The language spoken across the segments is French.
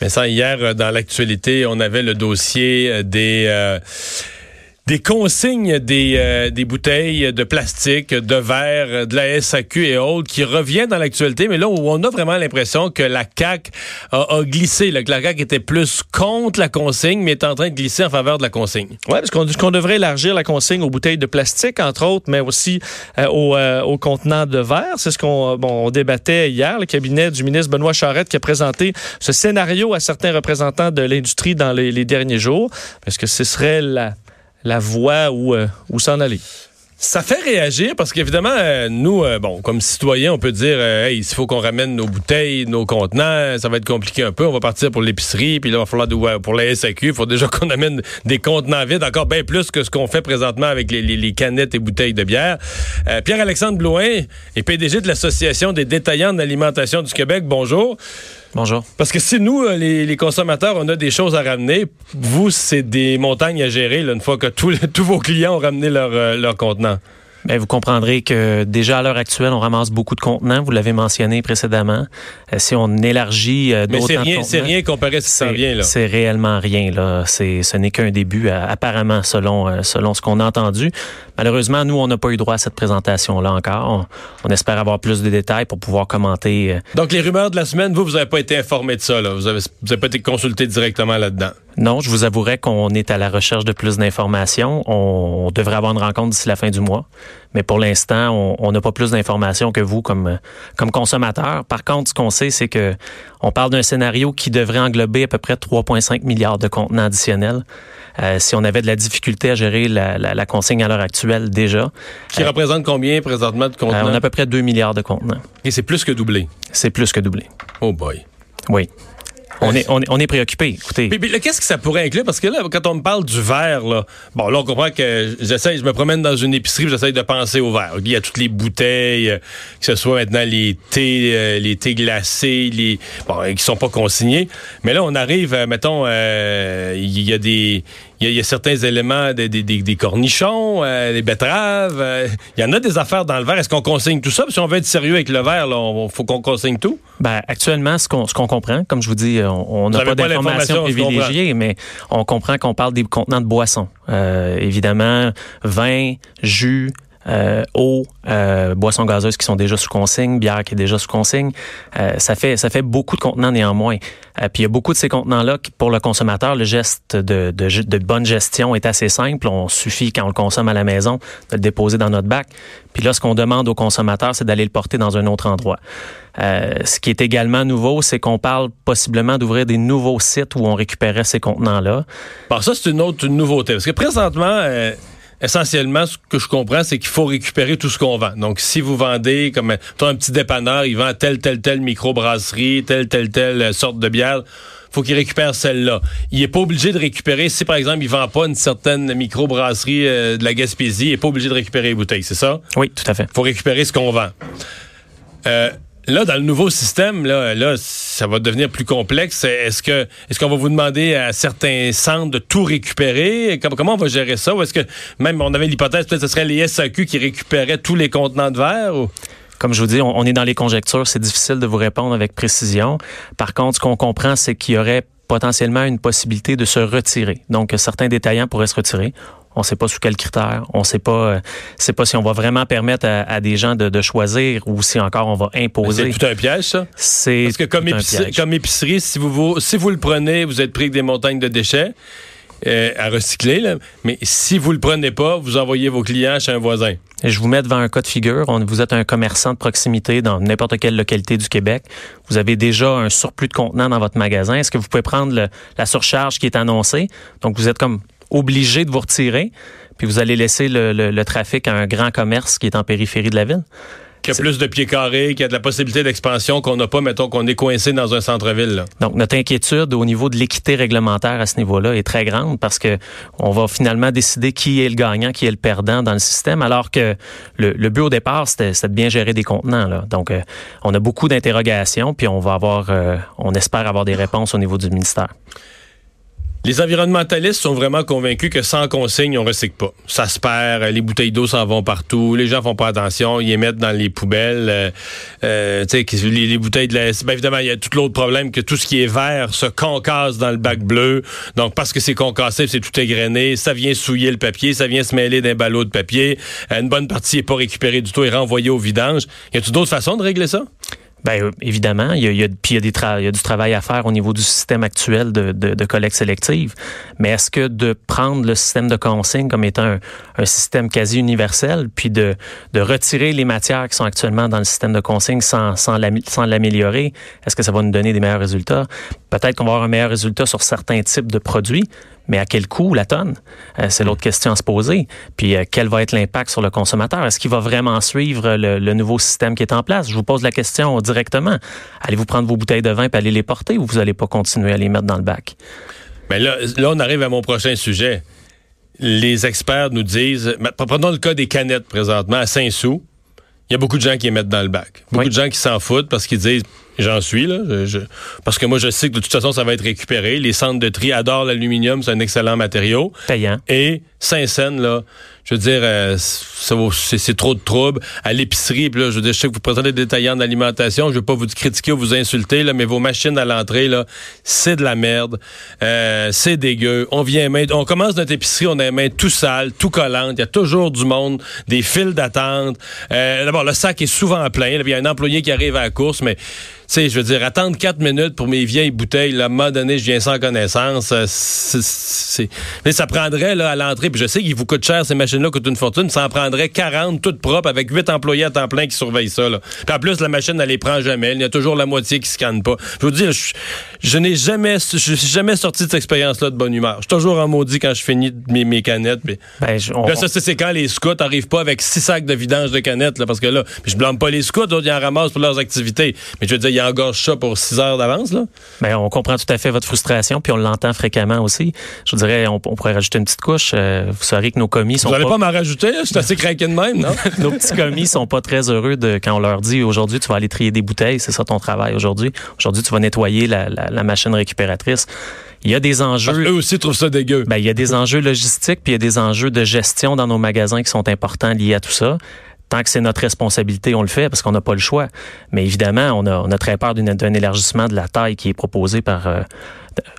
Vincent, hier, euh, dans l'actualité, on avait le dossier euh, des... euh, des consignes des, euh, des bouteilles de plastique, de verre, euh, de la SAQ et autres qui revient dans l'actualité, mais là où on a vraiment l'impression que la CAQ a, glissé, là, que la CAQ était plus contre la consigne, mais est en train de glisser en faveur de la consigne. Oui, parce qu'on qu'on devrait élargir la consigne aux bouteilles de plastique, entre autres, mais aussi euh, aux, euh, aux contenants de verre. C'est ce qu'on bon, on débattait hier. Le cabinet du ministre Benoît Charette qui a présenté ce scénario à certains représentants de l'industrie dans les, les derniers jours. Parce que ce serait la, la voie où, euh, où s'en aller. Ça fait réagir parce qu'évidemment, euh, nous, euh, bon, comme citoyens, on peut dire, hey, il faut qu'on ramène nos bouteilles, nos contenants, ça va être compliqué un peu. On va partir pour l'épicerie, puis là, il va falloir pour la SAQ, il faut déjà qu'on amène des contenants vides, encore bien plus que ce qu'on fait présentement avec les, canettes et bouteilles de bière. Pierre-Alexandre Blouin est PDG de l'Association des détaillants d'alimentation du Québec. Bonjour. Parce que si nous, euh, les, consommateurs, on a des choses à ramener, vous, c'est des montagnes à gérer une fois que tous vos clients ont ramené leur, euh, leur contenant. Ben, vous comprendrez que déjà à l'heure actuelle, on ramasse beaucoup de contenants. Vous l'avez mentionné précédemment. Euh, si on élargit euh, Mais d'autant c'est rien, c'est contenants, rien comparé à ce qui s'en vient. Là. C'est réellement rien. Là. C'est, ce n'est qu'un début, euh, apparemment, selon, euh, selon ce qu'on a entendu. Malheureusement, nous, on n'a pas eu droit à cette présentation-là encore. On, on espère avoir plus de détails pour pouvoir commenter. Donc, les rumeurs de la semaine, vous, vous n'avez pas été informé de ça. Là. Vous n'avez vous avez pas été consulté directement là-dedans. Non, je vous avouerai qu'on est à la recherche de plus d'informations. On, devrait avoir une rencontre d'ici la fin du mois. Mais pour l'instant, on- n'a pas plus d'informations que vous comme, euh, comme consommateur. Par contre, ce qu'on sait, c'est que on parle d'un scénario qui devrait englober à peu près 3,5 milliards de contenants additionnels. Euh, si on avait de la difficulté à gérer la, la- la consigne à l'heure actuelle déjà, Qui Euh, représente combien présentement de euh, contenants? on a à peu près 2 milliards de contenants. Et c'est plus que doublé. C'est plus que doublé. Oh boy. Oui. On est, on est, on est préoccupé. Écoutez. Qu'est-ce que ça pourrait inclure? Parce que là, quand on me parle du verre, là, bon, là, on comprend que j'essaie, je me promène dans une épicerie, j'essaie de penser au verre. Il y a toutes les bouteilles, euh, que ce soit maintenant les thés, euh, les thés glacés, les, bon, euh, qui sont pas consignés. Mais là, on arrive, mettons, euh, il y a des, il y a, il y a certains éléments, des, des, des- des cornichons, euh, des betteraves. euh, il y en a des affaires dans le verre. Est-ce qu'on consigne tout ça? Puis si on veut être sérieux avec le verre, là, on, faut qu'on consigne tout. Ben, actuellement, ce qu'on ce qu'on comprend, comme je vous dis, on on n'a pas pas d'informations privilégiées, mais on comprend qu'on parle des contenants de boissons. Euh, évidemment, vin, jus, euh, eau, euh, boissons gazeuses qui sont déjà sous consigne, bière qui est déjà sous consigne. Euh, ça fait ça fait beaucoup de contenants néanmoins. Puis il y a beaucoup de ces contenants-là qui, pour le consommateur, le geste de, bonne gestion est assez simple. On suffit quand on le consomme à la maison de le déposer dans notre bac. Puis là, ce qu'on demande au consommateur, c'est d'aller le porter dans un autre endroit. Ce qui est également nouveau, c'est qu'on parle possiblement d'ouvrir des nouveaux sites où on récupérait ces contenants-là. Bon, ça, c'est une autre nouveauté. Parce que présentement, essentiellement, ce que je comprends, c'est qu'il faut récupérer tout ce qu'on vend. Donc, si vous vendez, comme un petit dépanneur, il vend telle, telle, telle microbrasserie, telle, telle, telle euh, sorte de bière, faut qu'il récupère celle-là. Il est pas obligé de récupérer, si par exemple, il vend pas une certaine microbrasserie euh, de la Gaspésie, il est pas obligé de récupérer les bouteilles, c'est ça? Oui, tout à fait. faut récupérer ce qu'on vend. Euh, là, dans le nouveau système, là, là, ça va devenir plus complexe. Est-ce que est-ce qu'on va vous demander à certains centres de tout récupérer? Comment, comment on va gérer ça? Ou est-ce que même on avait l'hypothèse que ce serait les SAQ qui récupéraient tous les contenants de verre? Comme je vous dis, on est dans les conjectures. C'est difficile de vous répondre avec précision. Par contre, ce qu'on comprend, c'est qu'il y aurait potentiellement une possibilité de se retirer. Donc, certains détaillants pourraient se retirer. On ne sait pas sous quels critères. On ne sait pas, euh, sait pas si on va vraiment permettre à, à des gens de, de choisir ou si encore on va imposer. C'est tout un piège, ça? C'est Parce que comme épicerie, piège. comme épicerie, si vous, vous- si vous le prenez, vous êtes pris avec des montagnes de déchets euh, à recycler. là. Mais si vous le prenez pas, vous envoyez vos clients chez un voisin. Et je vous mets devant un cas de figure. On- vous êtes un commerçant de proximité dans n'importe quelle localité du Québec. Vous avez déjà un surplus de contenants dans votre magasin. Est-ce que vous pouvez prendre le- la surcharge qui est annoncée? Donc, vous êtes comme obligé de vous retirer, puis vous allez laisser le, le- le trafic à un grand commerce qui est en périphérie de la ville. Qu'il y a plus de pieds carrés, qu'il y a de la possibilité d'expansion qu'on n'a pas, mettons qu'on est coincé dans un centre-ville. Donc, notre inquiétude au niveau de l'équité réglementaire à ce niveau-là est très grande parce que on va finalement décider qui est le gagnant, qui est le perdant dans le système, alors que le, le but au départ, c'était de bien gérer des contenants. Là. Donc, euh, on a beaucoup d'interrogations, puis on va avoir, euh, on espère avoir des réponses au niveau du ministère. Les environnementalistes sont vraiment convaincus que sans consigne, on recycle pas. Ça se perd, les bouteilles d'eau s'en vont partout, les gens font pas attention, ils les mettent dans les poubelles. Euh, euh, tu les, les, bouteilles de la... Ben évidemment, il y a tout l'autre problème que tout ce qui est vert se concasse dans le bac bleu. Donc, parce que c'est concassé, c'est tout égrené, ça vient souiller le papier, ça vient se mêler d'un ballot de papier. Une bonne partie est pas récupérée du tout et renvoyée au vidange. Y a-t-il d'autres façons de régler ça? Bien, évidemment, il y a, il y a, puis il y a, des il y a du travail à faire au niveau du système actuel de, de, de collecte sélective. Mais est-ce que de prendre le système de consigne comme étant un, un système quasi universel, puis de, de, retirer les matières qui sont actuellement dans le système de consigne sans, sans l'améliorer, est-ce que ça va nous donner des meilleurs résultats? Peut-être qu'on va avoir un meilleur résultat sur certains types de produits, mais à quel coût la tonne? Euh, c'est l'autre question à se poser. Puis euh, quel va être l'impact sur le consommateur? Est-ce qu'il va vraiment suivre le, le, nouveau système qui est en place? Je vous pose la question directement. Allez-vous prendre vos bouteilles de vin et aller les porter ou vous n'allez pas continuer à les mettre dans le bac? Mais là, là, on arrive à mon prochain sujet. Les experts nous disent, prenons le cas des canettes présentement à Saint-Sou. Il y a beaucoup de gens qui les mettent dans le bac. Beaucoup Oui. de gens qui s'en foutent parce qu'ils disent J'en suis, là. Je, je- parce que moi, je sais que de toute façon, ça va être récupéré. Les centres de tri adorent l'aluminium, c'est un excellent matériau. Payant. Et Saint-Saëns, là, je veux dire, euh, c'est trop de troubles. À l'épicerie, là, je veux dire, je sais que vous présentez des détaillants d'alimentation, je veux pas vous critiquer ou vous insulter, là, mais vos machines à l'entrée, là, c'est de la merde. Euh, c'est dégueu. On vient main, on commence notre épicerie, on a les mains tout sales, tout collantes. Il y a toujours du monde, des files d'attente. Euh, D'abord, le sac est souvent plein. Il y a un employé qui arrive à la course, mais sais, je veux dire, attendre quatre minutes pour mes vieilles bouteilles, là, à un moment donné, je viens sans connaissance. euh, c'est- Mais ça prendrait, là, à l'entrée, puis je sais qu'il vous coûte cher, ces machines-là coûtent une fortune, ça en prendrait 40, toutes propres, avec 8 employés à temps plein qui surveillent ça, là. Puis en plus, la machine, elle les prend jamais. Il y a toujours la moitié qui scanne pas. Je vous dis, je, je n'ai jamais, je suis jamais sorti de cette expérience-là de bonne humeur. Je suis toujours en maudit quand je finis mes, mes canettes. puis- Ben, je- on- Là, ça, c'est quand les scouts arrivent pas avec six sacs de vidange de canettes, là, parce que là, je blâme pas les scouts, d'autres, ils en ramassent pour leurs activités. Mais je veux dire, engorgent ça pour six heures d'avance, là? Ben, on comprend tout à fait votre frustration, puis on l'entend fréquemment aussi. Je vous dirais, on, on pourrait rajouter une petite couche. Euh, vous saurez que nos commis sont Vous allez pas, pas m'en rajouter, là? Je suis assez craqué de même, non? nos petits commis sont pas très heureux de quand on leur dit aujourd'hui tu vas aller trier des bouteilles, c'est ça ton travail aujourd'hui. Aujourd'hui tu vas nettoyer la, la, la machine récupératrice. Il y a des Parce enjeux. qu'eux aussi trouvent ça dégueu. Ben, il y a des enjeux logistiques, puis il y a des enjeux de gestion dans nos magasins qui sont importants liés à tout ça. Que c'est notre responsabilité, on le fait parce qu'on n'a pas le choix. Mais évidemment, on a, on a très peur d'un élargissement de la taille qui est proposé par euh,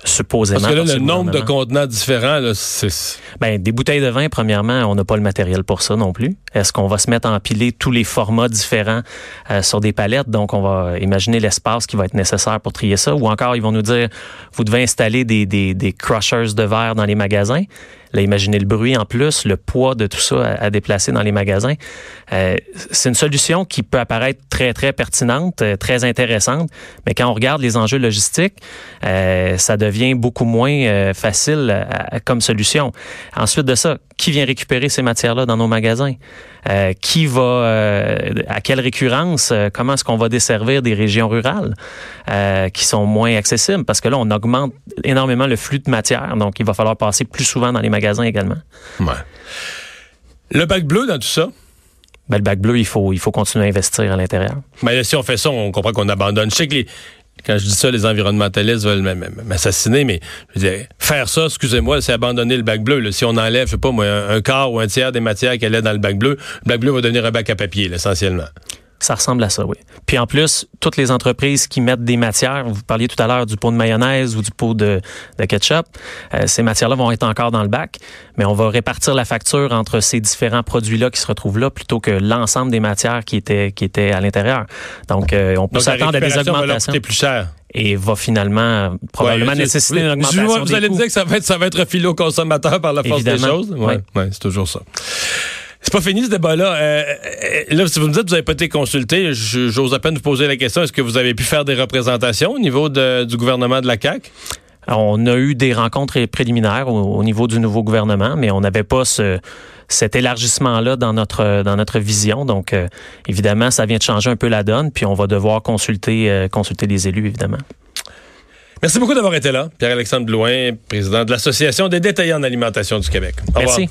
supposément. Parce que là, par le nombre de contenants différents, c'est... Ben, des bouteilles de vin, premièrement, on n'a pas le matériel pour ça non plus. Est-ce qu'on va se mettre à empiler tous les formats différents euh, sur des palettes? Donc, on va imaginer l'espace qui va être nécessaire pour trier ça. Ou encore, ils vont nous dire, vous devez installer des, des, des crushers de verre dans les magasins. Là, imaginez le bruit en plus, le poids de tout ça à, à déplacer dans les magasins. Euh, c'est une solution qui peut apparaître très, très pertinente, euh, très intéressante, mais quand on regarde les enjeux logistiques, euh, ça devient beaucoup moins euh, facile à- à- comme solution. Ensuite de ça, qui vient récupérer ces matières-là dans nos magasins? Euh, qui va, euh, à quelle récurrence, euh, comment est-ce qu'on va desservir des régions rurales euh, qui sont moins accessibles? Parce que là, on augmente énormément le flux de matière, donc il va falloir passer plus souvent dans les magasins également. Ouais. Le bac bleu dans tout ça, Ben, le bac bleu, il faut, il faut continuer à investir à l'intérieur. mais là, si on fait ça, on comprend qu'on abandonne. Je sais que les... Quand je dis ça, les environnementalistes veulent m'assassiner, mais je veux dire, faire ça, excusez-moi, c'est abandonner le bac bleu. là. Si on enlève, je sais pas un quart ou un tiers des matières qu'elle est dans le bac bleu, le bac bleu va devenir un bac à papier, là, essentiellement. Ça ressemble à ça, oui. Puis en plus, toutes les entreprises qui mettent des matières, vous parliez tout à l'heure du pot de mayonnaise ou du pot de, de ketchup, euh, ces matières-là vont être encore dans le bac, mais on va répartir la facture entre ces différents produits-là qui se retrouvent là plutôt que l'ensemble des matières qui étaient, qui étaient à l'intérieur. Donc, euh, on peut s'attendre à des va augmentations coûter plus cher. et va finalement probablement Ouais, nécessiter une augmentation Vous, vous des allez me coûts. dire que ça va être, ça va être refilé au consommateur par la force des Évidemment. choses? Ouais, Ouais. ouais, c'est toujours ça. C'est pas fini ce débat-là. Euh, euh, là, si vous me dites que vous n'avez pas été consulté, j'ose à peine vous poser la question. Est-ce que vous avez pu faire des représentations au niveau de- du gouvernement de la CAQ? On a eu des rencontres préliminaires au, niveau du nouveau gouvernement, mais on n'avait pas ce, cet élargissement-là dans notre dans notre vision. Donc, euh, évidemment, ça vient de changer un peu la donne, puis on va devoir consulter euh, consulter les élus, évidemment. Merci beaucoup d'avoir été là, Pierre-Alexandre Blouin, président de l'Association des détaillants en alimentation du Québec. Merci.